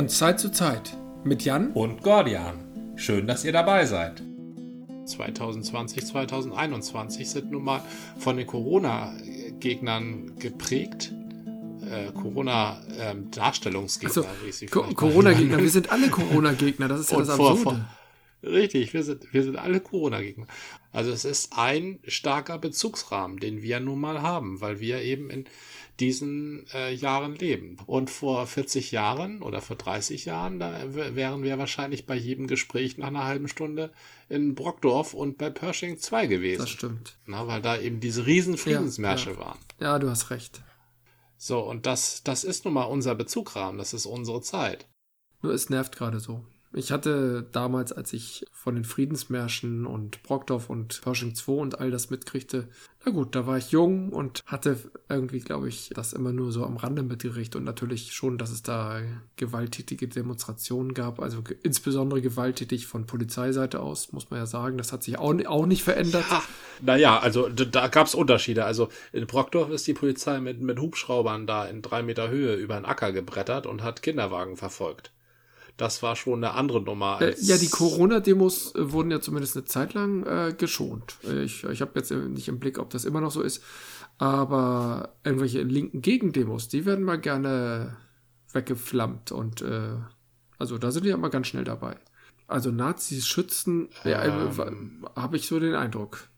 Von Zeit zu Zeit mit Jan und Gordian. Schön, dass ihr dabei seid. 2020, 2021 sind nun mal von den Corona-Gegnern geprägt. Äh, Corona-Darstellungsgegner, ähm, also, Co Corona-Gegner, wir sind alle Corona-Gegner, das ist ja das Absurde. Vor, vor, richtig, wir sind, wir sind alle Corona-Gegner. Also es ist ein starker Bezugsrahmen, den wir nun mal haben, weil wir eben in diesen äh, Jahren leben. Und vor 40 Jahren oder vor 30 Jahren, da wären wir wahrscheinlich bei jedem Gespräch nach einer halben Stunde in Brockdorf und bei Pershing 2 gewesen. Das stimmt. Na, weil da eben diese riesen Friedensmärsche ja, ja. waren. Ja, du hast recht. So, und das, das ist nun mal unser Bezugrahmen, das ist unsere Zeit. Nur es nervt gerade so. Ich hatte damals, als ich von den Friedensmärschen und Brockdorf und Pershing 2 und all das mitkriegte, na gut, da war ich jung und hatte irgendwie, glaube ich, das immer nur so am Rande mitgerichtet und natürlich schon, dass es da gewalttätige Demonstrationen gab, also insbesondere gewalttätig von Polizeiseite aus, muss man ja sagen. Das hat sich auch, auch nicht verändert. Ja, naja, also da gab es Unterschiede. Also in Brockdorf ist die Polizei mit, mit Hubschraubern da in drei Meter Höhe über den Acker gebrettert und hat Kinderwagen verfolgt das war schon eine andere Nummer. Äh, ja, die Corona-Demos äh, wurden ja zumindest eine Zeit lang äh, geschont. Äh, ich, ich habe jetzt nicht im Blick, ob das immer noch so ist. Aber irgendwelche linken Gegendemos, die werden mal gerne weggeflammt. Und äh, also da sind die ja immer ganz schnell dabei. Also Nazis schützen, ähm. habe ich so den Eindruck.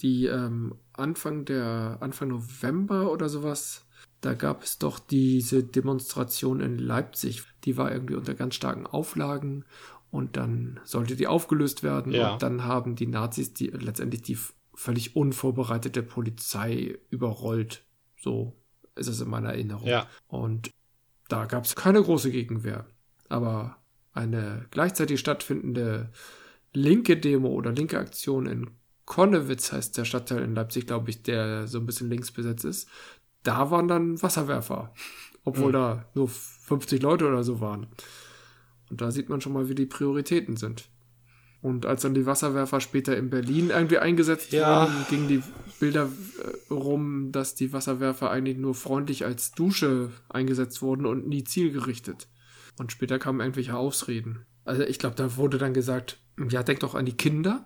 Die ähm, Anfang der Anfang November oder sowas da gab es doch diese Demonstration in Leipzig. Die war irgendwie unter ganz starken Auflagen und dann sollte die aufgelöst werden ja. und dann haben die Nazis die letztendlich die völlig unvorbereitete Polizei überrollt. So ist es in meiner Erinnerung. Ja. Und da gab es keine große Gegenwehr. Aber eine gleichzeitig stattfindende linke Demo oder linke Aktion in Konnewitz heißt der Stadtteil in Leipzig, glaube ich, der so ein bisschen links besetzt ist da waren dann Wasserwerfer, obwohl mhm. da nur 50 Leute oder so waren. Und da sieht man schon mal, wie die Prioritäten sind. Und als dann die Wasserwerfer später in Berlin irgendwie eingesetzt ja. wurden, gingen die Bilder äh, rum, dass die Wasserwerfer eigentlich nur freundlich als Dusche eingesetzt wurden und nie zielgerichtet. Und später kamen irgendwelche Ausreden. Also ich glaube, da wurde dann gesagt, ja, denk doch an die Kinder.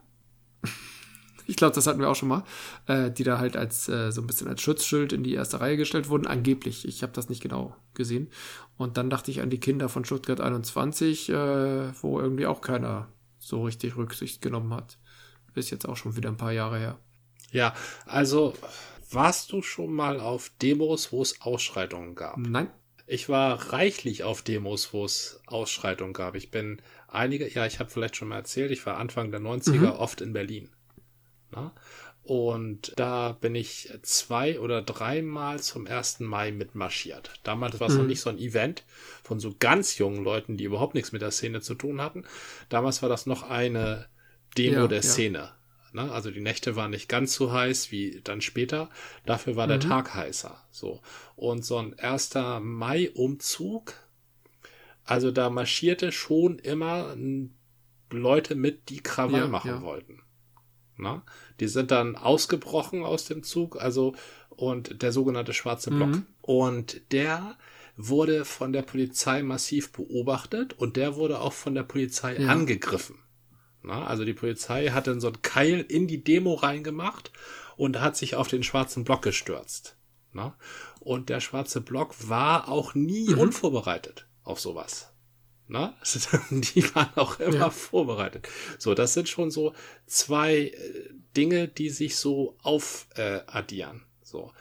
ich glaube, das hatten wir auch schon mal, äh, die da halt als äh, so ein bisschen als Schutzschild in die erste Reihe gestellt wurden, angeblich. Ich habe das nicht genau gesehen. Und dann dachte ich an die Kinder von Stuttgart 21, äh, wo irgendwie auch keiner so richtig Rücksicht genommen hat. Ist jetzt auch schon wieder ein paar Jahre her. Ja, also warst du schon mal auf Demos, wo es Ausschreitungen gab? Nein. Ich war reichlich auf Demos, wo es Ausschreitungen gab. Ich bin einige, ja, ich habe vielleicht schon mal erzählt, ich war Anfang der 90er mhm. oft in Berlin. Na? Und da bin ich zwei oder dreimal zum 1. Mai mitmarschiert. Damals war es mhm. noch nicht so ein Event von so ganz jungen Leuten, die überhaupt nichts mit der Szene zu tun hatten. Damals war das noch eine Demo ja, der ja. Szene. Ne? Also die Nächte waren nicht ganz so heiß wie dann später. Dafür war mhm. der Tag heißer. So. Und so ein 1. Mai-Umzug, also da marschierte schon immer Leute mit, die Krawall ja, machen wollten. Na? Die sind dann ausgebrochen aus dem Zug, also und der sogenannte schwarze Block. Mhm. Und der wurde von der Polizei massiv beobachtet und der wurde auch von der Polizei ja. angegriffen. Na? Also die Polizei hat dann so einen Keil in die Demo reingemacht und hat sich auf den schwarzen Block gestürzt. Na? Und der schwarze Block war auch nie mhm. unvorbereitet auf sowas. Na? Die waren auch immer ja. vorbereitet. So, das sind schon so zwei äh, Dinge, die sich so aufaddieren. Äh, so.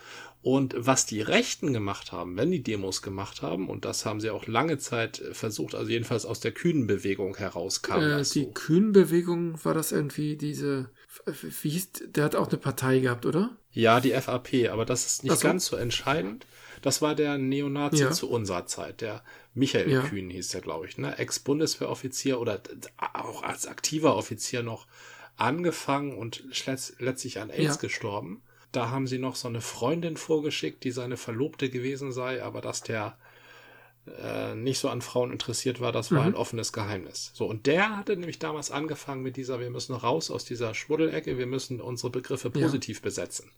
Und was die Rechten gemacht haben, wenn die Demos gemacht haben, und das haben sie auch lange Zeit äh, versucht, also jedenfalls aus der Kühnenbewegung herauskam. Äh, die so. Kühnenbewegung war das irgendwie diese, wie hieß, der hat auch eine Partei gehabt, oder? Ja, die FAP, aber das ist nicht so. ganz so entscheidend. Das war der Neonazi ja. zu unserer Zeit, der Michael ja. Kühn hieß der, glaube ich, ne? Ex-Bundeswehroffizier oder auch als aktiver Offizier noch angefangen und letztlich an AIDS ja. gestorben. Da haben sie noch so eine Freundin vorgeschickt, die seine Verlobte gewesen sei, aber dass der äh, nicht so an Frauen interessiert war, das war mhm. ein offenes Geheimnis. So, und der hatte nämlich damals angefangen mit dieser, wir müssen raus aus dieser Schmuddelecke, wir müssen unsere Begriffe positiv ja. besetzen.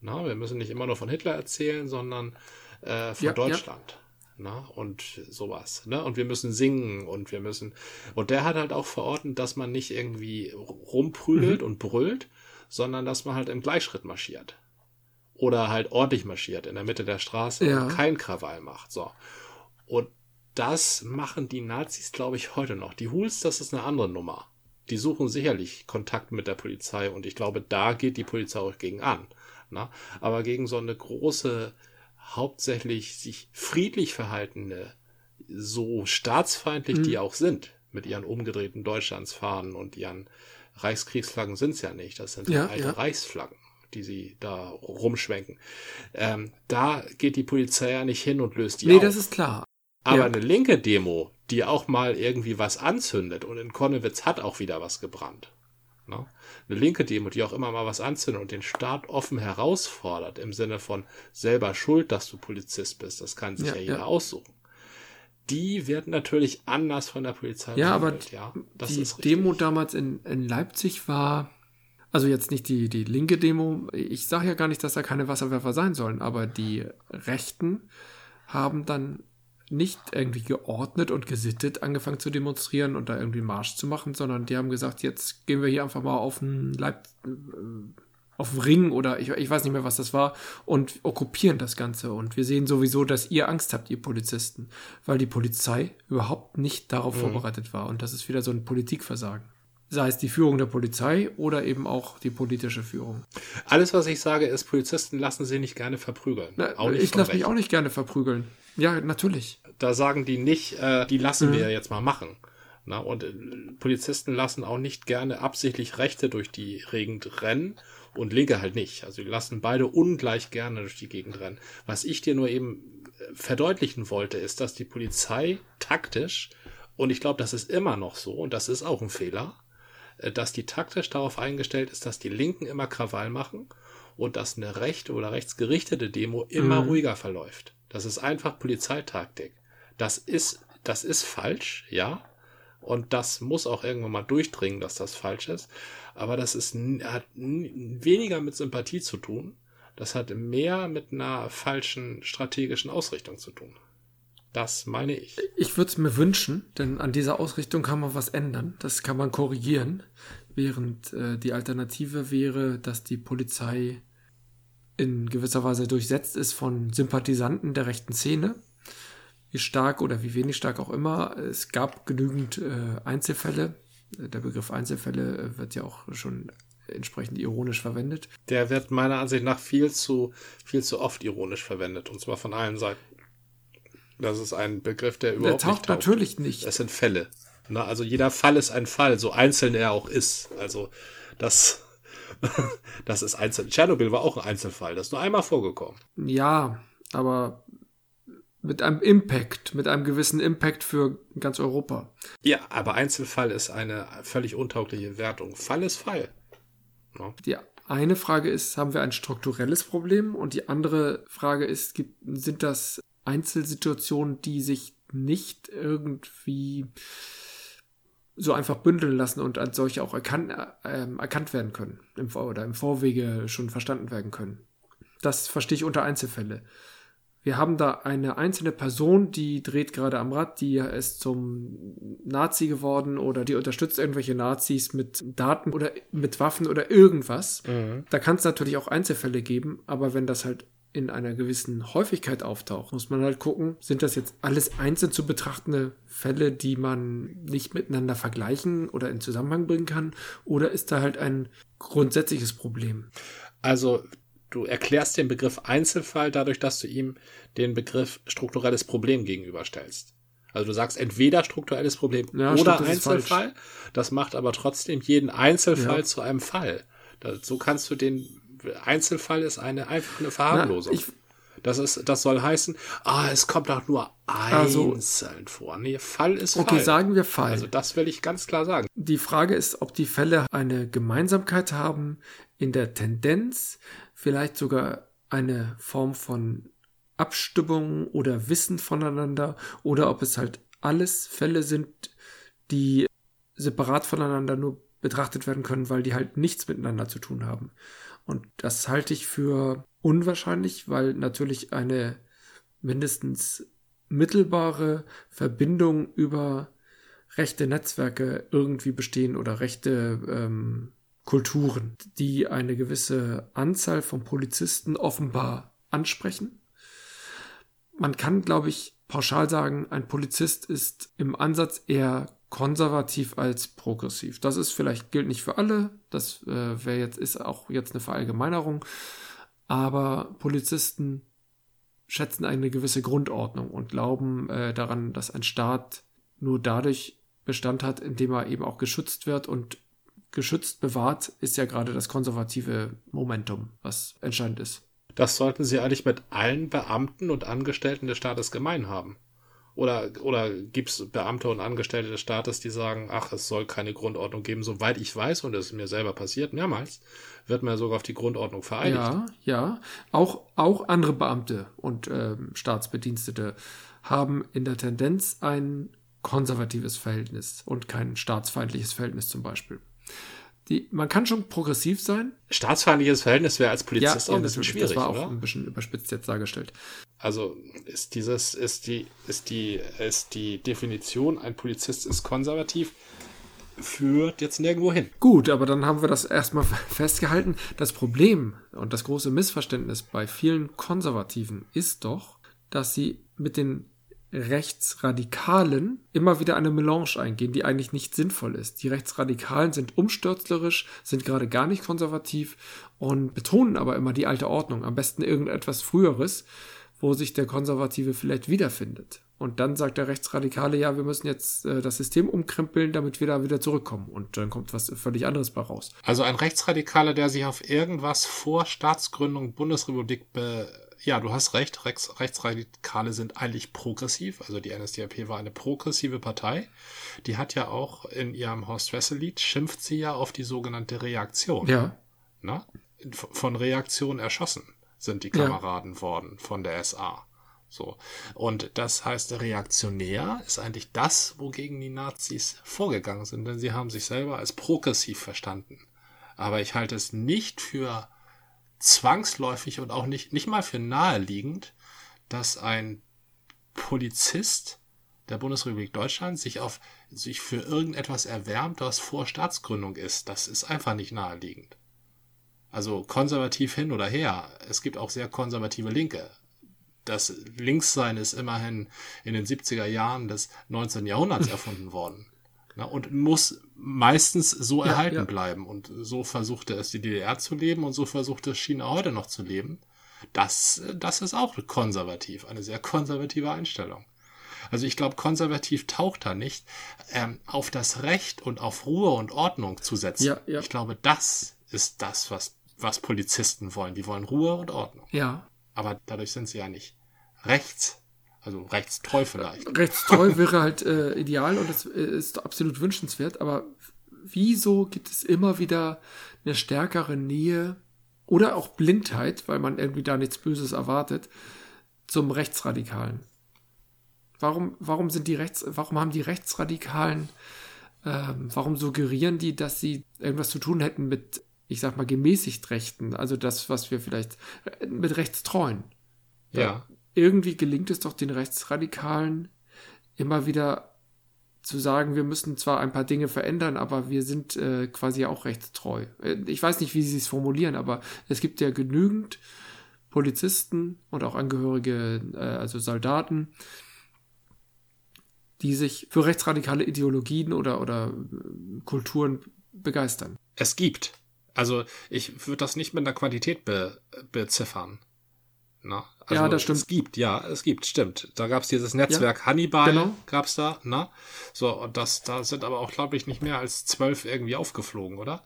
Na, wir müssen nicht immer nur von Hitler erzählen, sondern äh, von ja, Deutschland. Ne? und sowas. Ne? Und wir müssen singen und wir müssen. Und der hat halt auch verordnet, dass man nicht irgendwie rumprügelt mhm. und brüllt, sondern dass man halt im Gleichschritt marschiert. Oder halt ordentlich marschiert in der Mitte der Straße ja. und kein Krawall macht. So. Und das machen die Nazis, glaube ich, heute noch. Die Huls, das ist eine andere Nummer. Die suchen sicherlich Kontakt mit der Polizei und ich glaube, da geht die Polizei auch gegen an. Na? Aber gegen so eine große hauptsächlich sich friedlich verhaltene, so staatsfeindlich mhm. die auch sind, mit ihren umgedrehten Deutschlandsfahnen und ihren Reichskriegsflaggen sind es ja nicht. Das sind ja, alte ja. Reichsflaggen, die sie da rumschwenken. Ähm, da geht die Polizei ja nicht hin und löst die Nee, auf. das ist klar. Aber ja. eine linke Demo, die auch mal irgendwie was anzündet und in Konnewitz hat auch wieder was gebrannt. Ne? Eine linke Demo, die auch immer mal was anzündet und den Staat offen herausfordert, im Sinne von selber schuld, dass du Polizist bist, das kann sich ja, ja jeder ja. aussuchen. Die wird natürlich anders von der Polizei ja, behandelt. Aber ja, die Demo damals in, in Leipzig war, also jetzt nicht die, die linke Demo, ich sage ja gar nicht, dass da keine Wasserwerfer sein sollen, aber die Rechten haben dann nicht irgendwie geordnet und gesittet angefangen zu demonstrieren und da irgendwie Marsch zu machen, sondern die haben gesagt, jetzt gehen wir hier einfach mal auf den Leib, äh, auf den Ring oder ich, ich weiß nicht mehr, was das war und okkupieren das Ganze. Und wir sehen sowieso, dass ihr Angst habt, ihr Polizisten, weil die Polizei überhaupt nicht darauf mhm. vorbereitet war. Und das ist wieder so ein Politikversagen sei es die Führung der Polizei oder eben auch die politische Führung. Alles, was ich sage, ist, Polizisten lassen sich nicht gerne verprügeln. Na, ich lasse mich auch nicht gerne verprügeln. Ja, natürlich. Da sagen die nicht, äh, die lassen mhm. wir jetzt mal machen. Na, und äh, Polizisten lassen auch nicht gerne absichtlich Rechte durch die Gegend rennen und Linke halt nicht. Also die lassen beide ungleich gerne durch die Gegend rennen. Was ich dir nur eben äh, verdeutlichen wollte, ist, dass die Polizei taktisch, und ich glaube, das ist immer noch so, und das ist auch ein Fehler, dass die taktisch darauf eingestellt ist, dass die Linken immer Krawall machen und dass eine rechte oder rechtsgerichtete Demo immer mhm. ruhiger verläuft. Das ist einfach Polizeitaktik. Das ist, das ist falsch, ja. Und das muss auch irgendwann mal durchdringen, dass das falsch ist. Aber das ist, hat weniger mit Sympathie zu tun. Das hat mehr mit einer falschen strategischen Ausrichtung zu tun. Das meine ich. Ich würde es mir wünschen, denn an dieser Ausrichtung kann man was ändern. Das kann man korrigieren. Während äh, die Alternative wäre, dass die Polizei in gewisser Weise durchsetzt ist von Sympathisanten der rechten Szene. Wie stark oder wie wenig stark auch immer. Es gab genügend äh, Einzelfälle. Der Begriff Einzelfälle äh, wird ja auch schon entsprechend ironisch verwendet. Der wird meiner Ansicht nach viel zu, viel zu oft ironisch verwendet, und zwar von allen Seiten. Das ist ein Begriff, der überhaupt der taucht nicht taucht. natürlich nicht. Das sind Fälle. Na, also jeder Fall ist ein Fall, so einzeln er auch ist. Also das, das ist einzeln. Tschernobyl war auch ein Einzelfall. Das ist nur einmal vorgekommen. Ja, aber mit einem Impact, mit einem gewissen Impact für ganz Europa. Ja, aber Einzelfall ist eine völlig untaugliche Wertung. Fall ist Fall. Ja. Die eine Frage ist, haben wir ein strukturelles Problem? Und die andere Frage ist, gibt, sind das Einzelsituationen, die sich nicht irgendwie so einfach bündeln lassen und als solche auch erkan äh, erkannt werden können im Vor oder im Vorwege schon verstanden werden können. Das verstehe ich unter Einzelfälle. Wir haben da eine einzelne Person, die dreht gerade am Rad, die ist zum Nazi geworden oder die unterstützt irgendwelche Nazis mit Daten oder mit Waffen oder irgendwas. Mhm. Da kann es natürlich auch Einzelfälle geben, aber wenn das halt in einer gewissen Häufigkeit auftaucht, muss man halt gucken, sind das jetzt alles einzeln zu betrachtende Fälle, die man nicht miteinander vergleichen oder in Zusammenhang bringen kann, oder ist da halt ein grundsätzliches Problem? Also du erklärst den Begriff Einzelfall dadurch, dass du ihm den Begriff strukturelles Problem gegenüberstellst. Also du sagst entweder strukturelles Problem ja, oder Einzelfall. Das macht aber trotzdem jeden Einzelfall ja. zu einem Fall. so kannst du den Einzelfall ist eine einfach eine Verharmlosung. Na, ich, das ist, das soll heißen, ah, es kommt auch nur also einzeln also, vor. Nee, Fall ist Fall. Okay, sagen wir Fall. Also das will ich ganz klar sagen. Die Frage ist, ob die Fälle eine Gemeinsamkeit haben in der Tendenz, vielleicht sogar eine Form von Abstimmung oder Wissen voneinander oder ob es halt alles Fälle sind, die separat voneinander nur betrachtet werden können, weil die halt nichts miteinander zu tun haben. Und das halte ich für unwahrscheinlich, weil natürlich eine mindestens mittelbare Verbindungen über rechte Netzwerke irgendwie bestehen oder rechte ähm, Kulturen, die eine gewisse Anzahl von Polizisten offenbar ansprechen. Man kann, glaube ich, pauschal sagen, ein Polizist ist im Ansatz eher konservativ als progressiv. Das ist vielleicht gilt nicht für alle, das äh, wäre jetzt ist auch jetzt eine Verallgemeinerung, aber Polizisten schätzen eine gewisse Grundordnung und glauben äh, daran, dass ein Staat nur dadurch Bestand hat, indem er eben auch geschützt wird und geschützt bewahrt ist ja gerade das konservative Momentum, was entscheidend ist. Das sollten Sie eigentlich mit allen Beamten und Angestellten des Staates gemein haben. Oder, oder gibt es Beamte und Angestellte des Staates, die sagen, ach, es soll keine Grundordnung geben, soweit ich weiß, und es ist mir selber passiert, mehrmals, wird man sogar auf die Grundordnung vereinigt. Ja, ja. Auch, auch andere Beamte und ähm, Staatsbedienstete haben in der Tendenz ein konservatives Verhältnis und kein staatsfeindliches Verhältnis zum Beispiel. Die, man kann schon progressiv sein. Staatsfeindliches Verhältnis wäre als Polizist ja, auch ein bisschen schwierig. Das war auch oder? ein bisschen überspitzt jetzt dargestellt. Also ist dieses, ist die, ist die, ist die Definition, ein Polizist ist konservativ, führt jetzt nirgendwo hin. Gut, aber dann haben wir das erstmal festgehalten. Das Problem und das große Missverständnis bei vielen Konservativen ist doch, dass sie mit den Rechtsradikalen immer wieder eine Melange eingehen, die eigentlich nicht sinnvoll ist. Die Rechtsradikalen sind umstürzlerisch, sind gerade gar nicht konservativ und betonen aber immer die alte Ordnung, am besten irgendetwas Früheres, wo sich der Konservative vielleicht wiederfindet. Und dann sagt der Rechtsradikale, ja, wir müssen jetzt äh, das System umkrempeln, damit wir da wieder zurückkommen. Und dann kommt was völlig anderes bei raus. Also ein Rechtsradikaler, der sich auf irgendwas vor Staatsgründung Bundesrepublik be ja, du hast recht, Rechts, Rechtsradikale sind eigentlich progressiv. Also die NSDAP war eine progressive Partei. Die hat ja auch in ihrem Horst Wessel-Lied, schimpft sie ja auf die sogenannte Reaktion. Ja. Na? Von Reaktion erschossen sind die Kameraden ja. worden von der SA. So. Und das heißt, reaktionär ist eigentlich das, wogegen die Nazis vorgegangen sind, denn sie haben sich selber als progressiv verstanden. Aber ich halte es nicht für zwangsläufig und auch nicht, nicht mal für naheliegend, dass ein Polizist der Bundesrepublik Deutschland sich auf sich für irgendetwas erwärmt, was vor Staatsgründung ist. Das ist einfach nicht naheliegend. Also konservativ hin oder her. Es gibt auch sehr konservative Linke. Das Linkssein ist immerhin in den 70er Jahren des 19. Jahrhunderts erfunden worden. Ne, und muss meistens so ja, erhalten ja. bleiben. Und so versuchte es die DDR zu leben und so versucht es China heute noch zu leben. Das, das ist auch konservativ, eine sehr konservative Einstellung. Also ich glaube, konservativ taucht da nicht, ähm, auf das Recht und auf Ruhe und Ordnung zu setzen. Ja. Ich glaube, das ist das, was, was Polizisten wollen. Die wollen Ruhe und Ordnung. Ja. Aber dadurch sind sie ja nicht rechts also rechtstreu vielleicht. Rechtstreu wäre halt äh, ideal und das äh, ist absolut wünschenswert, aber wieso gibt es immer wieder eine stärkere Nähe oder auch Blindheit, weil man irgendwie da nichts Böses erwartet, zum Rechtsradikalen? Warum, warum sind die Rechts, warum haben die Rechtsradikalen, ähm, warum suggerieren die, dass sie irgendwas zu tun hätten mit, ich sag mal, gemäßigt Rechten, also das, was wir vielleicht äh, mit Rechtstreuen? Ja irgendwie gelingt es doch den Rechtsradikalen immer wieder zu sagen, wir müssen zwar ein paar Dinge verändern, aber wir sind äh, quasi auch rechtstreu. Äh, ich weiß nicht, wie sie es formulieren, aber es gibt ja genügend Polizisten und auch Angehörige, äh, also Soldaten, die sich für rechtsradikale Ideologien oder, oder äh, Kulturen begeistern. Es gibt. Also ich würde das nicht mit einer Quantität be beziffern. Na? Also ja, das stimmt. Es gibt, ja, es gibt, stimmt. Da gab es dieses Netzwerk ja, Hannibal, genau. gab es da, na? So, und das, da sind aber auch, glaube ich, nicht mehr als zwölf irgendwie aufgeflogen, oder?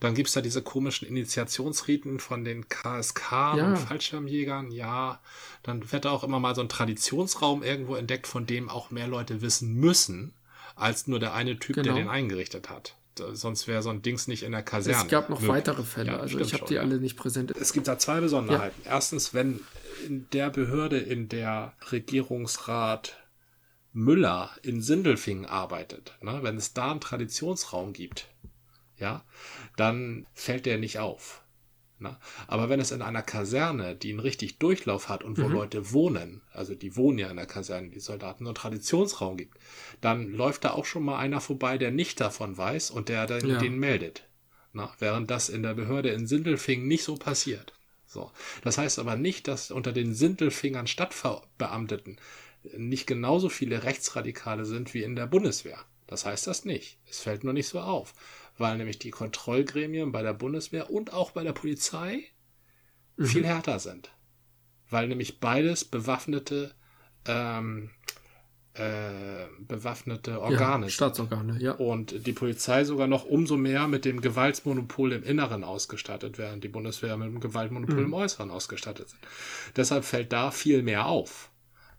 Dann gibt's da diese komischen Initiationsriten von den KSK ja. und Fallschirmjägern, ja. Dann wird da auch immer mal so ein Traditionsraum irgendwo entdeckt, von dem auch mehr Leute wissen müssen, als nur der eine Typ, genau. der den eingerichtet hat sonst wäre so ein Dings nicht in der Kaserne. Es gab noch möglich. weitere Fälle, ja, also ich habe die ja. alle nicht präsent. Es gibt da zwei Besonderheiten. Ja. Erstens, wenn in der Behörde, in der Regierungsrat Müller in Sindelfingen arbeitet, ne, wenn es da einen Traditionsraum gibt, ja, dann fällt der nicht auf. Na? Aber wenn es in einer Kaserne, die einen richtig Durchlauf hat und wo mhm. Leute wohnen, also die wohnen ja in der Kaserne, die Soldaten, einen Traditionsraum gibt, dann läuft da auch schon mal einer vorbei, der nicht davon weiß und der dann ja. den meldet. Na? Während das in der Behörde in Sindelfingen nicht so passiert. So. Das heißt aber nicht, dass unter den Sindelfingern Stadtbeamteten nicht genauso viele Rechtsradikale sind wie in der Bundeswehr. Das heißt das nicht. Es fällt nur nicht so auf weil nämlich die Kontrollgremien bei der Bundeswehr und auch bei der Polizei mhm. viel härter sind. Weil nämlich beides bewaffnete ähm, äh, bewaffnete Organe. Ja, Staatsorgane, ja. Und die Polizei sogar noch umso mehr mit dem Gewaltmonopol im Inneren ausgestattet, während die Bundeswehr mit dem Gewaltmonopol mhm. im Äußeren ausgestattet sind. Deshalb fällt da viel mehr auf.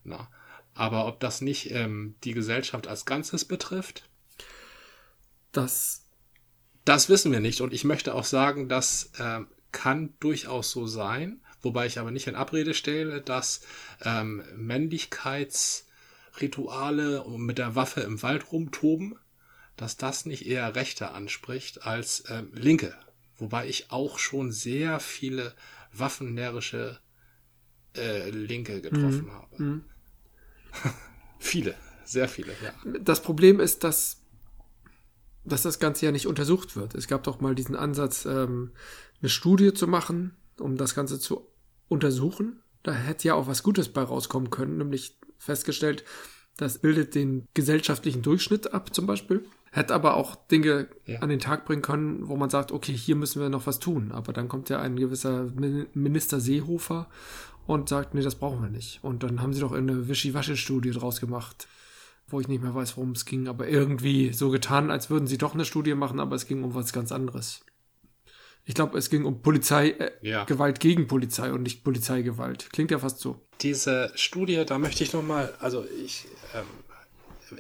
Na. Aber ob das nicht ähm, die Gesellschaft als Ganzes betrifft? Das das wissen wir nicht. Und ich möchte auch sagen, das äh, kann durchaus so sein, wobei ich aber nicht in Abrede stelle, dass ähm, Männlichkeitsrituale mit der Waffe im Wald rumtoben, dass das nicht eher Rechte anspricht als ähm, Linke. Wobei ich auch schon sehr viele waffennärrische äh, Linke getroffen mhm. habe. Mhm. viele, sehr viele, ja. Das Problem ist, dass dass das Ganze ja nicht untersucht wird. Es gab doch mal diesen Ansatz, ähm, eine Studie zu machen, um das Ganze zu untersuchen. Da hätte ja auch was Gutes bei rauskommen können, nämlich festgestellt, das bildet den gesellschaftlichen Durchschnitt ab, zum Beispiel. Hätte aber auch Dinge ja. an den Tag bringen können, wo man sagt, okay, hier müssen wir noch was tun. Aber dann kommt ja ein gewisser Minister Seehofer und sagt, nee, das brauchen wir nicht. Und dann haben sie doch eine Wischiwaschi-Studie draus gemacht wo ich nicht mehr weiß, worum es ging, aber irgendwie so getan, als würden sie doch eine Studie machen, aber es ging um was ganz anderes. Ich glaube, es ging um Polizei, äh, ja. Gewalt gegen Polizei und nicht Polizeigewalt. Klingt ja fast so. Diese Studie, da möchte ich nochmal, also ich, ähm,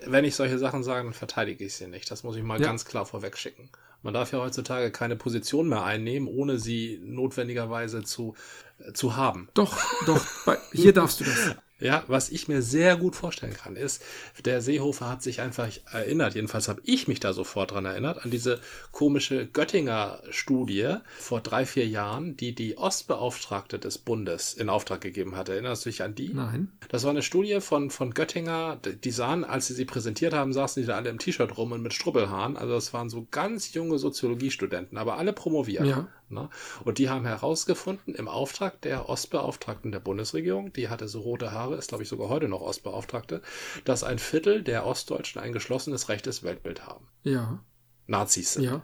wenn ich solche Sachen sage, dann verteidige ich sie nicht. Das muss ich mal ja. ganz klar vorweg schicken. Man darf ja heutzutage keine Position mehr einnehmen, ohne sie notwendigerweise zu, äh, zu haben. Doch, doch, bei, hier darfst du das. Ja, was ich mir sehr gut vorstellen kann, ist, der Seehofer hat sich einfach erinnert, jedenfalls habe ich mich da sofort dran erinnert, an diese komische Göttinger Studie vor drei, vier Jahren, die die Ostbeauftragte des Bundes in Auftrag gegeben hat. Erinnerst du dich an die? Nein. Das war eine Studie von, von Göttinger, die sahen, als sie sie präsentiert haben, saßen die da alle im T-Shirt rum und mit Strubbelhaaren. Also das waren so ganz junge Soziologiestudenten, aber alle promoviert. Ja. Ne? Und die haben herausgefunden, im Auftrag der Ostbeauftragten der Bundesregierung, die hatte so rote Haare, ist glaube ich sogar heute noch Ostbeauftragte, dass ein Viertel der Ostdeutschen ein geschlossenes rechtes Weltbild haben. Ja. Nazis sind. Ja.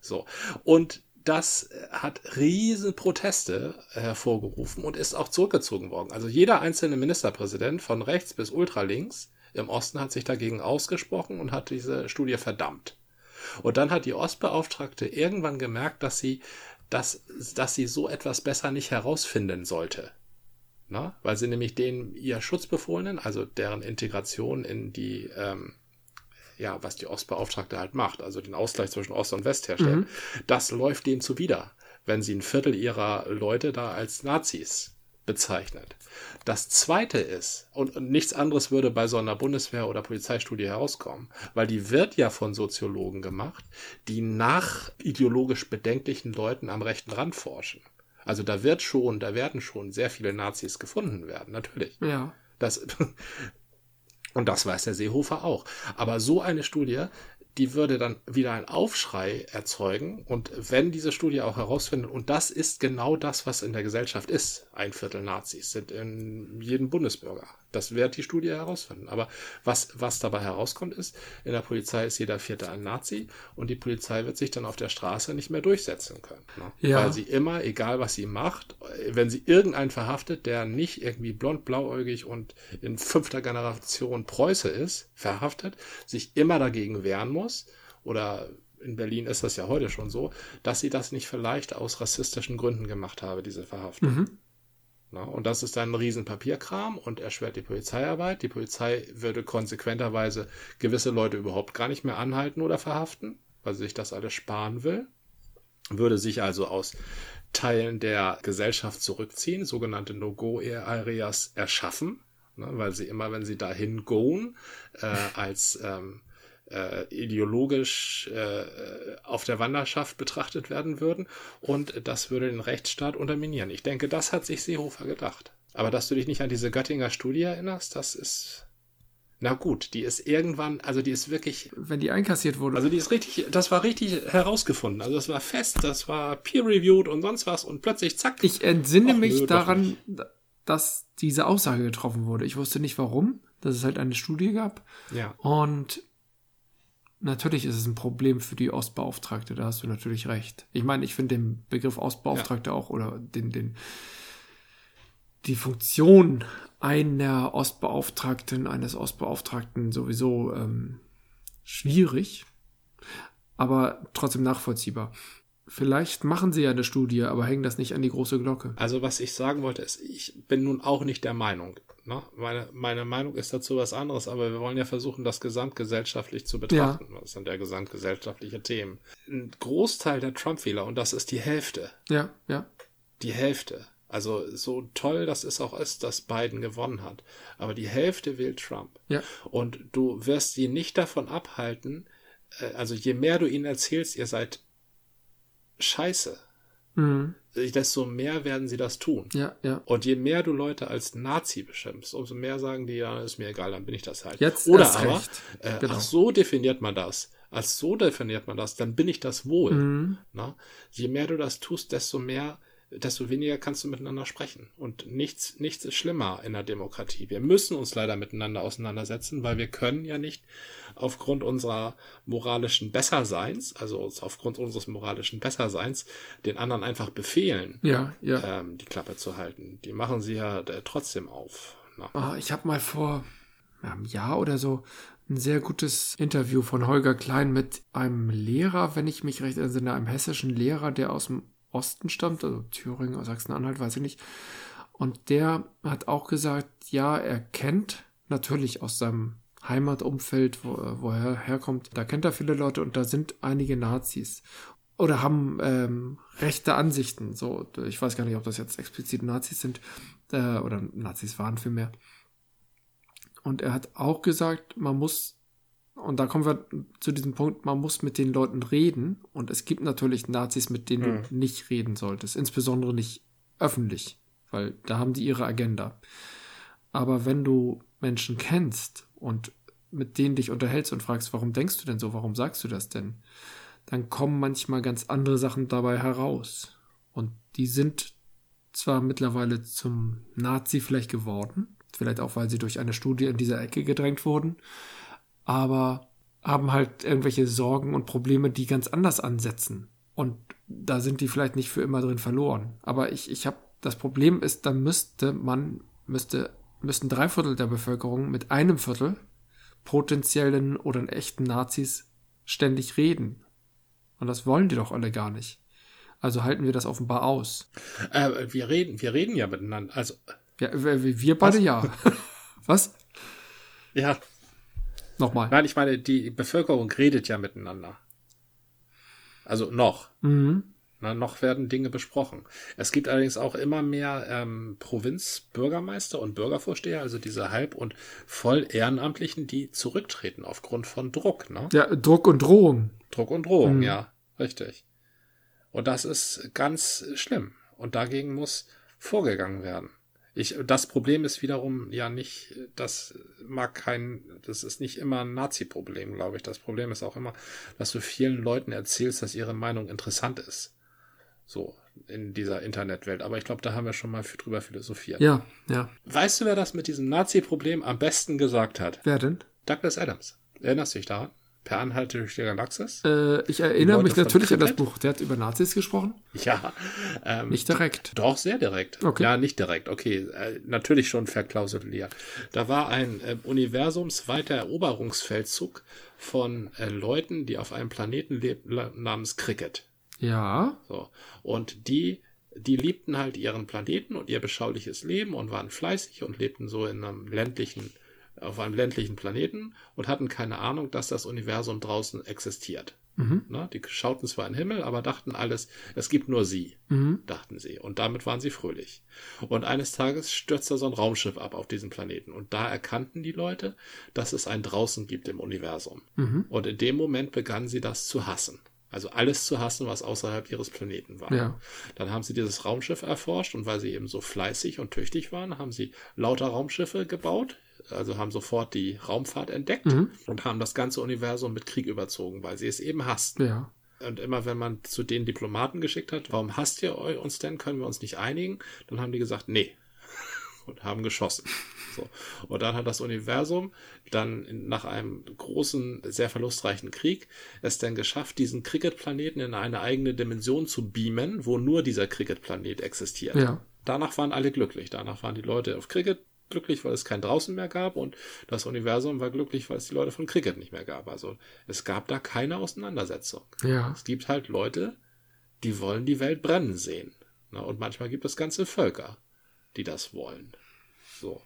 So. Und das hat riesen Proteste hervorgerufen und ist auch zurückgezogen worden. Also jeder einzelne Ministerpräsident von rechts bis ultralinks im Osten hat sich dagegen ausgesprochen und hat diese Studie verdammt. Und dann hat die Ostbeauftragte irgendwann gemerkt, dass sie dass, dass sie so etwas besser nicht herausfinden sollte. Na? Weil sie nämlich den ihr Schutzbefohlenen, also deren Integration in die, ähm, ja, was die Ostbeauftragte halt macht, also den Ausgleich zwischen Ost und West herstellt, mhm. das läuft denen zuwider, wenn sie ein Viertel ihrer Leute da als Nazis bezeichnet. Das zweite ist, und, nichts anderes würde bei so einer Bundeswehr- oder Polizeistudie herauskommen, weil die wird ja von Soziologen gemacht, die nach ideologisch bedenklichen Leuten am rechten Rand forschen. Also da wird schon, da werden schon sehr viele Nazis gefunden werden, natürlich. Ja. Das, und das weiß der Seehofer auch. Aber so eine Studie die würde dann wieder einen Aufschrei erzeugen. Und wenn diese Studie auch herausfindet, und das ist genau das, was in der Gesellschaft ist, ein Viertel Nazis sind in jedem Bundesbürger. Das wird die Studie herausfinden. Aber was, was dabei herauskommt, ist, in der Polizei ist jeder Vierte ein Nazi und die Polizei wird sich dann auf der Straße nicht mehr durchsetzen können. Ne? Ja. Weil sie immer, egal was sie macht, wenn sie irgendeinen verhaftet, der nicht irgendwie blond, blauäugig und in fünfter Generation Preuße ist, verhaftet, sich immer dagegen wehren muss oder in Berlin ist das ja heute schon so, dass sie das nicht vielleicht aus rassistischen Gründen gemacht habe, diese Verhaftung. Mhm. Na, und das ist dann ein riesen Papierkram und erschwert die Polizeiarbeit. Die Polizei würde konsequenterweise gewisse Leute überhaupt gar nicht mehr anhalten oder verhaften, weil sie sich das alles sparen will. Würde sich also aus Teilen der Gesellschaft zurückziehen, sogenannte No-Go-Areas erschaffen, ne, weil sie immer, wenn sie dahin gehen, äh, als ähm, äh, ideologisch äh, auf der Wanderschaft betrachtet werden würden und das würde den Rechtsstaat unterminieren. Ich denke, das hat sich Seehofer gedacht. Aber dass du dich nicht an diese Göttinger Studie erinnerst, das ist na gut, die ist irgendwann, also die ist wirklich. Wenn die einkassiert wurde. Also die ist richtig, das war richtig herausgefunden. Also das war fest, das war peer-reviewed und sonst was und plötzlich zack. Ich entsinne mich nö, daran, dass diese Aussage getroffen wurde. Ich wusste nicht warum, dass es halt eine Studie gab. Ja. Und natürlich ist es ein Problem für die Ostbeauftragte, da hast du natürlich recht. Ich meine, ich finde den Begriff Ostbeauftragte ja. auch oder den, den, die Funktion einer Ostbeauftragten, eines Ostbeauftragten sowieso ähm, schwierig, aber trotzdem nachvollziehbar. Vielleicht machen sie ja eine Studie, aber hängen das nicht an die große Glocke. Also was ich sagen wollte, ist, ich bin nun auch nicht der Meinung. Ne? Meine, meine Meinung ist dazu was anderes, aber wir wollen ja versuchen, das gesamtgesellschaftlich zu betrachten. Ja. Das sind ja gesamtgesellschaftliche Themen. Ein Großteil der Trump-Wähler, und das ist die Hälfte. Ja, ja. Die Hälfte also so toll das ist auch ist, dass Biden gewonnen hat. Aber die Hälfte wählt Trump. Ja. Und du wirst sie nicht davon abhalten, äh, also je mehr du ihnen erzählst, ihr seid scheiße, mhm. desto mehr werden sie das tun. Ja, ja. Und je mehr du Leute als Nazi beschimpfst, umso mehr sagen die, ja, ist mir egal, dann bin ich das halt. Jetzt Oder aber, äh, genau. ach, so definiert man das. Als so definiert man das, dann bin ich das wohl. Mhm. Na? Je mehr du das tust, desto mehr desto weniger kannst du miteinander sprechen. Und nichts, nichts ist schlimmer in der Demokratie. Wir müssen uns leider miteinander auseinandersetzen, weil wir können ja nicht aufgrund unserer moralischen Besserseins, also aufgrund unseres moralischen Besserseins, den anderen einfach befehlen, ja, ja. Ähm, die Klappe zu halten. Die machen sie ja äh, trotzdem auf. Oh, ich habe mal vor einem Jahr oder so ein sehr gutes Interview von Holger Klein mit einem Lehrer, wenn ich mich recht erinnere, einem hessischen Lehrer, der aus dem Osten stammt, also Thüringen, Sachsen-Anhalt, weiß ich nicht. Und der hat auch gesagt, ja, er kennt natürlich aus seinem Heimatumfeld, wo, wo er herkommt, da kennt er viele Leute und da sind einige Nazis oder haben ähm, rechte Ansichten. So, ich weiß gar nicht, ob das jetzt explizit Nazis sind äh, oder Nazis waren vielmehr. Und er hat auch gesagt, man muss und da kommen wir zu diesem Punkt, man muss mit den Leuten reden. Und es gibt natürlich Nazis, mit denen mhm. du nicht reden solltest. Insbesondere nicht öffentlich, weil da haben die ihre Agenda. Aber wenn du Menschen kennst und mit denen dich unterhältst und fragst, warum denkst du denn so, warum sagst du das denn, dann kommen manchmal ganz andere Sachen dabei heraus. Und die sind zwar mittlerweile zum Nazi vielleicht geworden, vielleicht auch, weil sie durch eine Studie in dieser Ecke gedrängt wurden, aber haben halt irgendwelche Sorgen und Probleme, die ganz anders ansetzen. Und da sind die vielleicht nicht für immer drin verloren. Aber ich, ich habe, das Problem ist, dann müsste man, müsste, müssten drei Viertel der Bevölkerung mit einem Viertel potenziellen oder echten Nazis ständig reden. Und das wollen die doch alle gar nicht. Also halten wir das offenbar aus. Äh, wir reden, wir reden ja miteinander. Also. Ja, wir beide Was? ja. Was? Ja, Nochmal. Nein, ich meine, die Bevölkerung redet ja miteinander. Also noch. Mhm. Na, noch werden Dinge besprochen. Es gibt allerdings auch immer mehr ähm, Provinzbürgermeister und Bürgervorsteher, also diese halb- und voll Ehrenamtlichen, die zurücktreten aufgrund von Druck. Ne? Ja, Druck und Drohung. Druck und Drohung, mhm. ja, richtig. Und das ist ganz schlimm. Und dagegen muss vorgegangen werden. Ich, das Problem ist wiederum ja nicht, das mag kein, das ist nicht immer ein Nazi-Problem, glaube ich. Das Problem ist auch immer, dass du vielen Leuten erzählst, dass ihre Meinung interessant ist. So, in dieser Internetwelt. Aber ich glaube, da haben wir schon mal drüber philosophiert. Ja, ja. Weißt du, wer das mit diesem Nazi-Problem am besten gesagt hat? Wer denn? Douglas Adams. Erinnerst du dich daran? Per Anhalte durch die Galaxis? Äh, ich erinnere mich natürlich an das Buch. Der hat über Nazis gesprochen? Ja. Ähm, nicht direkt. Doch, sehr direkt. Okay. Ja, nicht direkt. Okay, äh, natürlich schon verklausuliert. Da war ein äh, universumsweiter Eroberungsfeldzug von äh, Leuten, die auf einem Planeten lebten namens Cricket. Ja. So. Und die die liebten halt ihren Planeten und ihr beschauliches Leben und waren fleißig und lebten so in einem ländlichen auf einem ländlichen Planeten und hatten keine Ahnung, dass das Universum draußen existiert. Mhm. Na, die schauten zwar in den Himmel, aber dachten alles, es gibt nur sie, mhm. dachten sie. Und damit waren sie fröhlich. Und eines Tages stürzte so ein Raumschiff ab auf diesem Planeten. Und da erkannten die Leute, dass es ein Draußen gibt im Universum. Mhm. Und in dem Moment begannen sie das zu hassen. Also alles zu hassen, was außerhalb ihres Planeten war. Ja. Dann haben sie dieses Raumschiff erforscht und weil sie eben so fleißig und tüchtig waren, haben sie lauter Raumschiffe gebaut also haben sofort die Raumfahrt entdeckt mhm. und haben das ganze Universum mit Krieg überzogen, weil sie es eben hassten. Ja. Und immer wenn man zu den Diplomaten geschickt hat, warum hasst ihr uns denn, können wir uns nicht einigen, dann haben die gesagt, nee. Und haben geschossen. So. Und dann hat das Universum dann nach einem großen, sehr verlustreichen Krieg es dann geschafft, diesen Cricket-Planeten in eine eigene Dimension zu beamen, wo nur dieser Cricket-Planet existiert. Ja. Danach waren alle glücklich. Danach waren die Leute auf Cricket glücklich, weil es kein draußen mehr gab und das Universum war glücklich, weil es die Leute von Cricket nicht mehr gab. Also es gab da keine Auseinandersetzung. Ja. Es gibt halt Leute, die wollen die Welt brennen sehen. Und manchmal gibt es ganze Völker, die das wollen. So.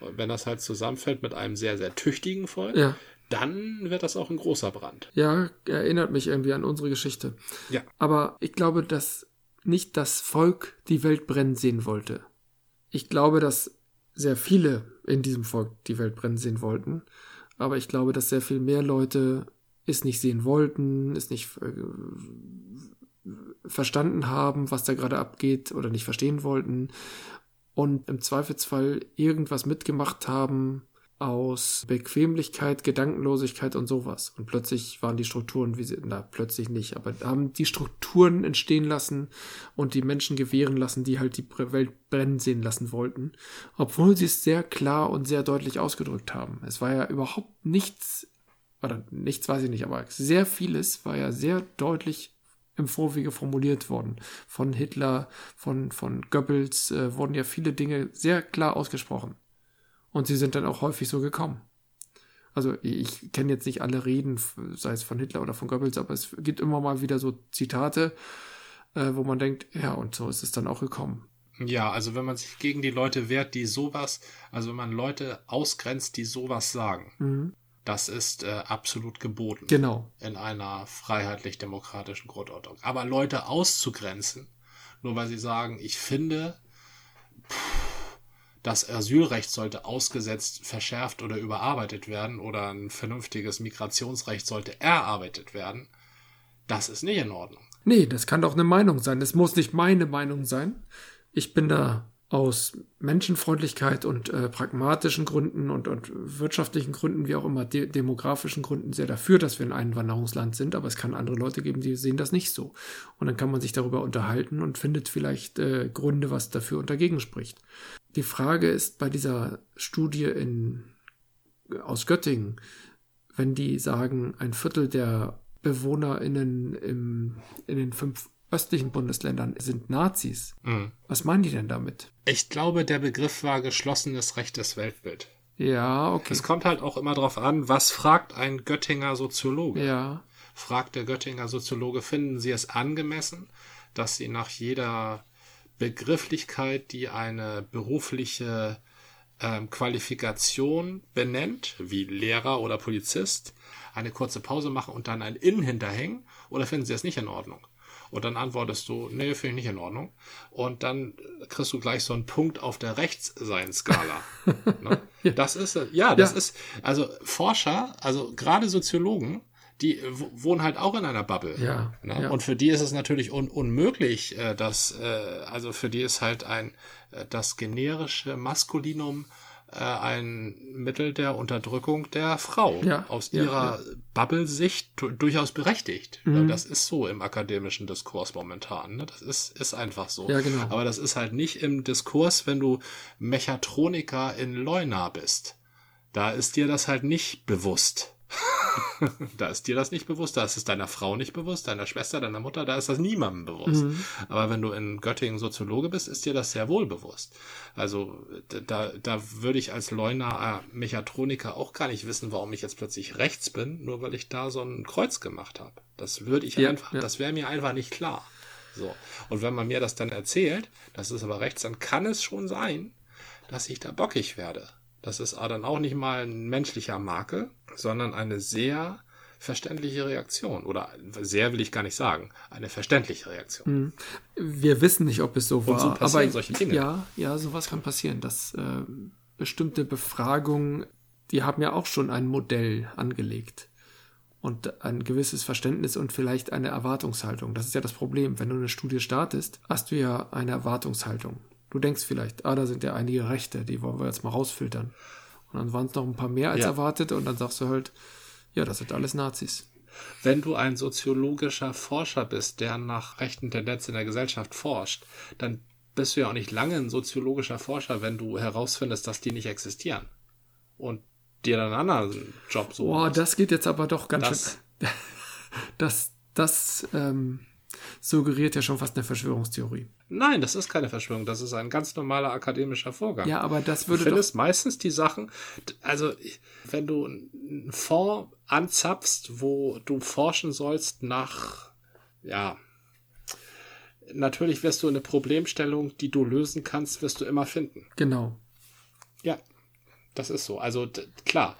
Und wenn das halt zusammenfällt mit einem sehr, sehr tüchtigen Volk, ja. dann wird das auch ein großer Brand. Ja, erinnert mich irgendwie an unsere Geschichte. Ja. Aber ich glaube, dass nicht das Volk die Welt brennen sehen wollte. Ich glaube, dass sehr viele in diesem Volk die Welt brennen sehen wollten. Aber ich glaube, dass sehr viel mehr Leute es nicht sehen wollten, es nicht äh, verstanden haben, was da gerade abgeht oder nicht verstehen wollten und im Zweifelsfall irgendwas mitgemacht haben, aus Bequemlichkeit, Gedankenlosigkeit und sowas. Und plötzlich waren die Strukturen, wie sie, na, plötzlich nicht, aber haben die Strukturen entstehen lassen und die Menschen gewähren lassen, die halt die Welt brennen sehen lassen wollten. Obwohl sie es sehr klar und sehr deutlich ausgedrückt haben. Es war ja überhaupt nichts, oder nichts weiß ich nicht, aber sehr vieles war ja sehr deutlich im Vorwege formuliert worden. Von Hitler, von, von Goebbels äh, wurden ja viele Dinge sehr klar ausgesprochen. Und sie sind dann auch häufig so gekommen. Also ich kenne jetzt nicht alle Reden, sei es von Hitler oder von Goebbels, aber es gibt immer mal wieder so Zitate, äh, wo man denkt, ja, und so ist es dann auch gekommen. Ja, also wenn man sich gegen die Leute wehrt, die sowas, also wenn man Leute ausgrenzt, die sowas sagen, mhm. das ist äh, absolut geboten. Genau. In einer freiheitlich-demokratischen Grundordnung. Aber Leute auszugrenzen, nur weil sie sagen, ich finde, pff, das Asylrecht sollte ausgesetzt, verschärft oder überarbeitet werden oder ein vernünftiges Migrationsrecht sollte erarbeitet werden. Das ist nicht in Ordnung. Nee, das kann doch eine Meinung sein. Das muss nicht meine Meinung sein. Ich bin da aus Menschenfreundlichkeit und äh, pragmatischen Gründen und, und wirtschaftlichen Gründen, wie auch immer, de demografischen Gründen sehr dafür, dass wir ein Einwanderungsland sind, aber es kann andere Leute geben, die sehen das nicht so. Und dann kann man sich darüber unterhalten und findet vielleicht äh, Gründe, was dafür und dagegen spricht. Die Frage ist bei dieser Studie in, aus Göttingen, wenn die sagen, ein Viertel der BewohnerInnen im, in den fünf östlichen Bundesländern sind Nazis. Mhm. Was meinen die denn damit? Ich glaube, der Begriff war geschlossenes rechtes Weltbild. Ja, okay. Es kommt halt auch immer darauf an, was fragt ein Göttinger Soziologe? Ja. Fragt der Göttinger Soziologe, finden Sie es angemessen, dass Sie nach jeder Begrifflichkeit, die eine berufliche ähm, Qualifikation benennt, wie Lehrer oder Polizist, eine kurze Pause machen und dann ein In hinterhängen? Oder finden Sie das nicht in Ordnung? Und dann antwortest du, nee, finde ich nicht in Ordnung. Und dann kriegst du gleich so einen Punkt auf der Rechtsseinskala. ne? Das ist, ja, das ja. ist, also Forscher, also gerade Soziologen, die wohnen halt auch in einer Bubble. Ja, ne? ja. Und für die ist es natürlich un unmöglich, äh, dass, äh, also für die ist halt ein, äh, das generische Maskulinum äh, ein Mittel der Unterdrückung der Frau. Ja, aus ihrer. Bubble-Sicht durchaus berechtigt. Mhm. Das ist so im akademischen Diskurs momentan. Ne? Das ist, ist einfach so. Ja, genau. Aber das ist halt nicht im Diskurs, wenn du Mechatroniker in Leuna bist. Da ist dir das halt nicht bewusst. da ist dir das nicht bewusst, da ist es deiner Frau nicht bewusst, deiner Schwester, deiner Mutter, da ist das niemandem bewusst. Mhm. Aber wenn du in Göttingen Soziologe bist, ist dir das sehr wohl bewusst. Also da, da würde ich als Leuna äh, Mechatroniker auch gar nicht wissen, warum ich jetzt plötzlich rechts bin, nur weil ich da so ein Kreuz gemacht habe. Das würde ich ja, einfach, ja. das wäre mir einfach nicht klar. So. Und wenn man mir das dann erzählt, das ist aber rechts, dann kann es schon sein, dass ich da bockig werde. Das ist dann auch nicht mal ein menschlicher Makel, sondern eine sehr verständliche Reaktion. Oder sehr will ich gar nicht sagen. Eine verständliche Reaktion. Hm. Wir wissen nicht, ob es so war. so passieren aber solche Dinge. Ja, ja, sowas kann passieren. Dass äh, bestimmte Befragungen, die haben ja auch schon ein Modell angelegt. Und ein gewisses Verständnis und vielleicht eine Erwartungshaltung. Das ist ja das Problem. Wenn du eine Studie startest, hast du ja eine Erwartungshaltung. Du denkst vielleicht, ah, da sind ja einige Rechte, die wollen wir jetzt mal rausfiltern. Und dann waren es noch ein paar mehr als Ja. erwartet und dann sagst du halt, ja, das sind alles Nazis. Wenn du ein soziologischer Forscher bist, der nach rechten Tendenzen in der Gesellschaft forscht, dann bist du ja auch nicht lange ein soziologischer Forscher, wenn du herausfindest, dass die nicht existieren. Und dir dann einen anderen Job suchen. Boah, das geht jetzt aber doch ganz Das- schön. Das, das ähm, suggeriert ja schon fast eine Verschwörungstheorie. Nein, das ist keine Verschwörung, das ist ein ganz normaler akademischer Vorgang. Ja, aber das Du würde doch. findest meistens die Sachen, also wenn du einen Fonds anzapfst, wo du forschen sollst nach, ja, natürlich wirst du eine Problemstellung, die du lösen kannst, wirst du immer finden. Genau. Ja, das ist so. Also klar,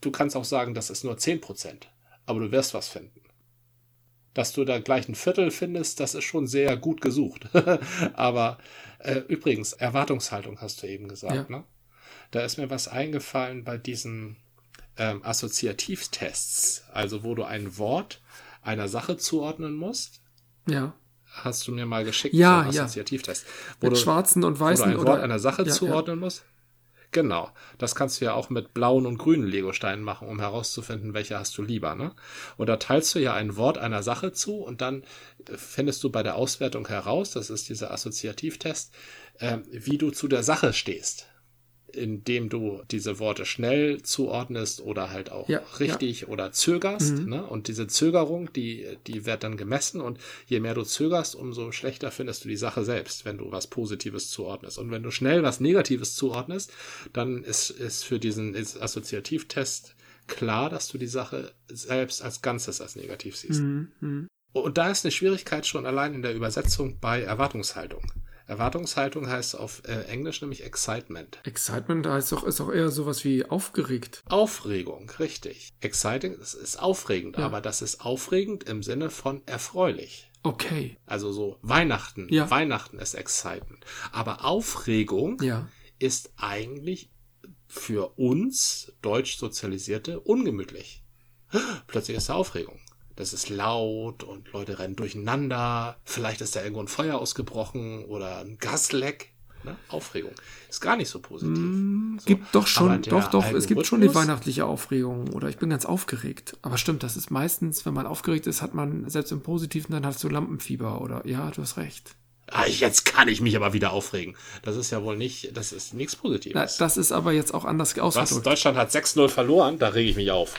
du kannst auch sagen, das ist nur 10%, aber du wirst was finden. Dass du da gleich ein Viertel findest, das ist schon sehr gut gesucht. aber äh, übrigens, Erwartungshaltung hast du eben gesagt, Ja. ne? Da ist mir was eingefallen bei diesen ähm, Assoziativtests, also wo du ein Wort einer Sache zuordnen musst. Ja. Hast du mir mal geschickt, Ja, so einen ja. Assoziativtest. Wo Mit du, schwarzen und wo du weißen ein oder Wort einer Sache ja, zuordnen musst? Genau. Das kannst du ja auch mit blauen und grünen Legosteinen machen, um herauszufinden, welche hast du lieber. Ne? Und da teilst du ja ein Wort einer Sache zu und dann äh, findest du bei der Auswertung heraus, das ist dieser Assoziativtest, äh, wie du zu der Sache stehst. Indem du diese Worte schnell zuordnest oder halt auch Ja, richtig oder zögerst. Mhm. Ne? Und diese Zögerung, die, die wird dann gemessen und je mehr du zögerst, umso schlechter findest du die Sache selbst, wenn du was Positives zuordnest. Und wenn du schnell was Negatives zuordnest, dann ist, ist für diesen ist Assoziativtest klar, dass du die Sache selbst als Ganzes als negativ siehst. Mhm, mhm. Und da ist eine Schwierigkeit schon allein in der Übersetzung bei Erwartungshaltung. Erwartungshaltung heißt auf äh, Englisch nämlich Excitement. Excitement heißt doch, ist doch eher sowas wie aufgeregt. Aufregung, richtig. Exciting, das ist aufregend, Ja. aber das ist aufregend im Sinne von erfreulich. Okay. Also so Weihnachten. Ja. Weihnachten ist excitement. Aber Aufregung Ja. ist eigentlich für uns deutsch Sozialisierte ungemütlich. Plötzlich ist da Aufregung. Das ist laut und Leute rennen durcheinander. Vielleicht ist da irgendwo ein Feuer ausgebrochen oder ein Gasleck. Ne? Aufregung. Ist gar nicht so positiv. Mm, So. Gibt doch schon, doch, doch, es gibt schon die weihnachtliche Aufregung oder ich bin ganz aufgeregt. Aber stimmt, das ist meistens, wenn man aufgeregt ist, hat man selbst im Positiven, dann hast du Lampenfieber oder ja, du hast recht. Ah, jetzt kann ich mich aber wieder aufregen. Das ist ja wohl nicht, das ist nichts Na, Positives. das ist aber jetzt auch anders Was? ausgedrückt. Deutschland hat 6-0 verloren, da rege ich mich auf.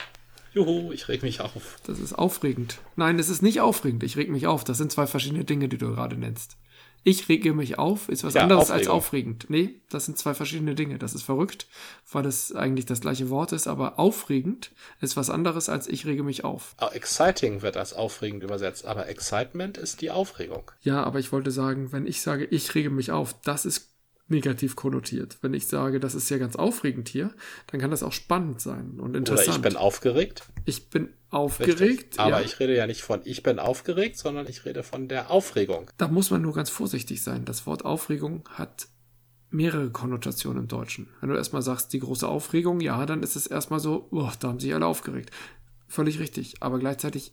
Juhu, ich reg mich auf. Das ist aufregend. Nein, es ist nicht aufregend. Ich reg mich auf. Das sind zwei verschiedene Dinge, die du gerade nennst. Ich rege mich auf, ist was Ja, anderes als Aufregung. aufregend. Nee, das sind zwei verschiedene Dinge. Das ist verrückt, weil es eigentlich das gleiche Wort ist, aber aufregend ist was anderes als ich rege mich auf. Ah, Exciting wird als aufregend übersetzt, aber Excitement ist die Aufregung. Ja, aber ich wollte sagen, wenn ich sage, ich rege mich auf, das ist negativ konnotiert. Wenn ich sage, das ist ja ganz aufregend hier, dann kann das auch spannend sein und Oder interessant. ich bin aufgeregt. Ich bin Richtig. aufgeregt. Aber ja. ich rede ja nicht von ich bin aufgeregt, sondern ich rede von der Aufregung. Da muss man nur ganz vorsichtig sein. Das Wort Aufregung hat mehrere Konnotationen im Deutschen. Wenn du erstmal sagst, die große Aufregung, ja, dann ist es erstmal so, oh, da haben sich alle aufgeregt. Völlig richtig. Aber gleichzeitig,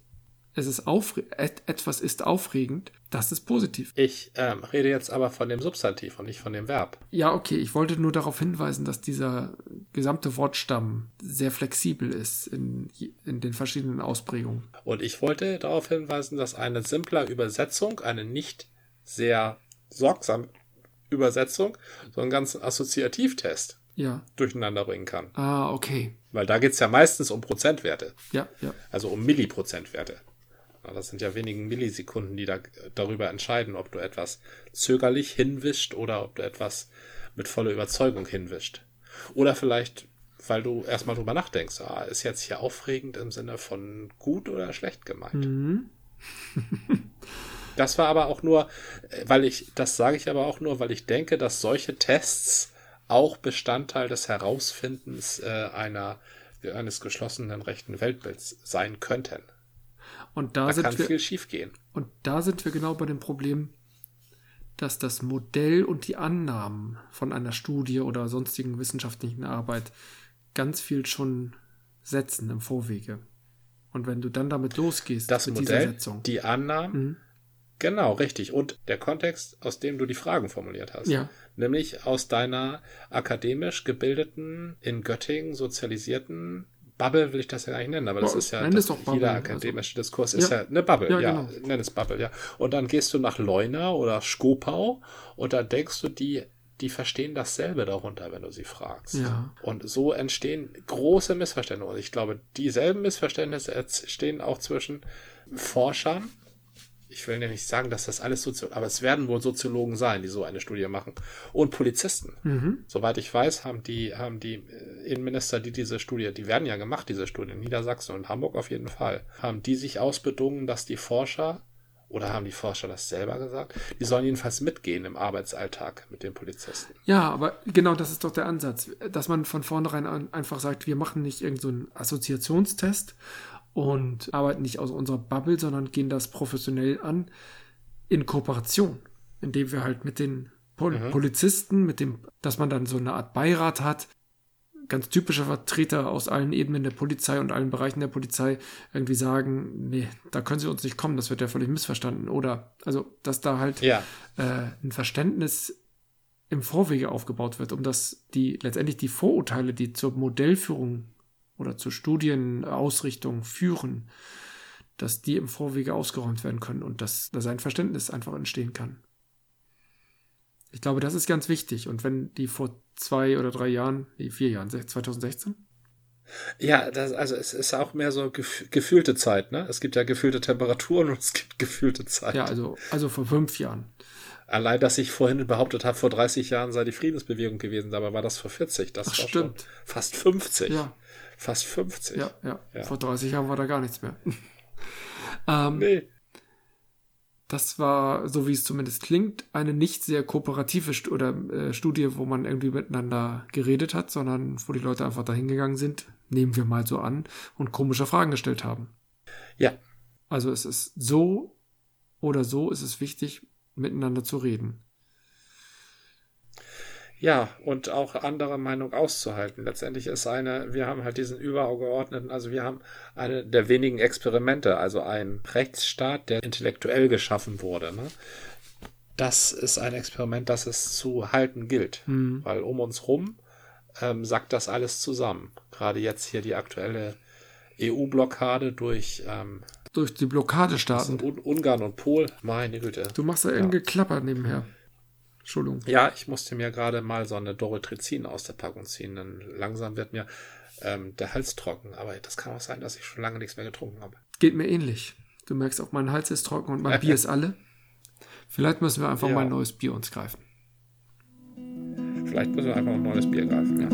es ist aufre et etwas ist aufregend, das ist positiv. Ich ähm, rede jetzt aber von dem Substantiv und nicht von dem Verb. Ja, okay, ich wollte nur darauf hinweisen, dass dieser gesamte Wortstamm sehr flexibel ist in, in den verschiedenen Ausprägungen. Und ich wollte darauf hinweisen, dass eine simpler Übersetzung, eine nicht sehr sorgsame Übersetzung, so einen ganzen Assoziativtest Ja. durcheinander bringen kann. Ah, okay. Weil da geht's ja meistens um Prozentwerte, Ja, ja. also um Milliprozentwerte. Das sind ja wenigen Millisekunden, die da darüber entscheiden, ob du etwas zögerlich hinwischt oder ob du etwas mit voller Überzeugung hinwischt. Oder vielleicht, weil du erstmal drüber nachdenkst, ah, ist jetzt hier aufregend im Sinne von gut oder schlecht gemeint. Mhm. Das war aber auch nur, weil ich, das sage ich aber auch nur, weil ich denke, dass solche Tests auch Bestandteil des Herausfindens äh, einer eines geschlossenen rechten Weltbilds sein könnten. Und da, da sind kann wir, viel schiefgehen. Und da sind wir genau bei dem Problem, dass das Modell und die Annahmen von einer Studie oder sonstigen wissenschaftlichen Arbeit ganz viel schon setzen im Vorwege. Und wenn du dann damit losgehst, das mit Modell, dieser Setzung. die Annahmen, mhm. genau, richtig. Und der Kontext, aus dem du die Fragen formuliert hast. Ja. Nämlich aus deiner akademisch gebildeten, in Göttingen sozialisierten Bubble will ich das ja gar nicht nennen, aber das ist ja das, Bubble, jeder also. akademische also. Diskurs ist ja, ja eine Bubble, ja, ja genau. nenn es Bubble, ja. Und dann gehst du nach Leuna oder Skopau und da denkst du, die die verstehen dasselbe darunter, wenn du sie fragst. Ja. Und so entstehen große Missverständnisse. Und ich glaube, dieselben Missverständnisse entstehen auch zwischen Forschern. Ich will ja nicht sagen, dass das alles Soziologen, aber es werden wohl Soziologen sein, die so eine Studie machen. Und Polizisten. Mhm. Soweit ich weiß, haben die, haben die äh, Innenminister, die diese Studie, die werden ja gemacht, diese Studie, in Niedersachsen und Hamburg auf jeden Fall, haben die sich ausbedungen, dass die Forscher oder haben die Forscher das selber gesagt? Die sollen jedenfalls mitgehen im Arbeitsalltag mit den Polizisten. Ja, aber genau das ist doch der Ansatz, dass man von vornherein einfach sagt, wir machen nicht irgendeinen so Assoziationstest und arbeiten nicht aus unserer Bubble, sondern gehen das professionell an in Kooperation, indem wir halt mit den Pol mhm. Polizisten, mit dem, dass man dann so eine Art Beirat hat, ganz typische Vertreter aus allen Ebenen der Polizei und allen Bereichen der Polizei irgendwie sagen, nee, da können sie uns nicht kommen, das wird ja völlig missverstanden. Oder, also, dass da halt ja. äh, ein Verständnis im Vorwege aufgebaut wird, um dass die letztendlich die Vorurteile, die zur Modellführung oder zur Studienausrichtung führen, dass die im Vorwege ausgeräumt werden können und dass, dass ein Verständnis einfach entstehen kann. Ich glaube, das ist ganz wichtig. Und wenn die vor zwei oder drei Jahren, nee, vier Jahren, 2016? Ja, das, also es ist auch mehr so gef gefühlte Zeit, ne? Es gibt ja gefühlte Temperaturen und es gibt gefühlte Zeit. Ja, also, also vor fünf Jahren. Allein, dass ich vorhin behauptet habe, vor 30 Jahren sei die Friedensbewegung gewesen, dabei war das vor 40. Das Ach, war stimmt. fast 50. Ja. Fast 50. Ja, ja, ja. Vor 30 Jahren war da gar nichts mehr. ähm, nee. Das war, so wie es zumindest klingt, eine nicht sehr kooperative St oder, äh, Studie, wo man irgendwie miteinander geredet hat, sondern wo die Leute einfach dahingegangen sind, nehmen wir mal so an, und komische Fragen gestellt haben. Ja. Also es ist so oder so ist es wichtig, miteinander zu reden. Ja, und auch andere Meinung auszuhalten. Letztendlich ist eine, wir haben halt diesen übergeordneten, also wir haben eine der wenigen Experimente, also ein Rechtsstaat, der intellektuell geschaffen wurde. Ne? Das ist ein Experiment, das es zu halten gilt, mhm. weil um uns rum ähm, sackt das alles zusammen. Gerade jetzt hier die aktuelle EU-Blockade durch ähm, durch die Blockadestaaten. Ungarn und Polen, meine Güte. Du machst da ja. irgendwie Klapper nebenher. Entschuldigung. Ja, ich musste mir gerade mal so eine Doritrizin aus der Packung ziehen. Dann langsam wird mir ähm, der Hals trocken. Aber das kann auch sein, dass ich schon lange nichts mehr getrunken habe. Geht mir ähnlich. Du merkst auch, mein Hals ist trocken und mein Bier ist alle. Vielleicht müssen wir einfach ja. mal ein neues Bier uns greifen. Vielleicht müssen wir einfach ein neues Bier greifen, ja.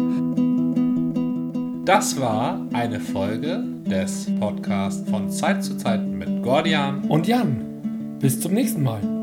Das war eine Folge des Podcasts von Zeit zu Zeit mit Gordian und Jan. Bis zum nächsten Mal.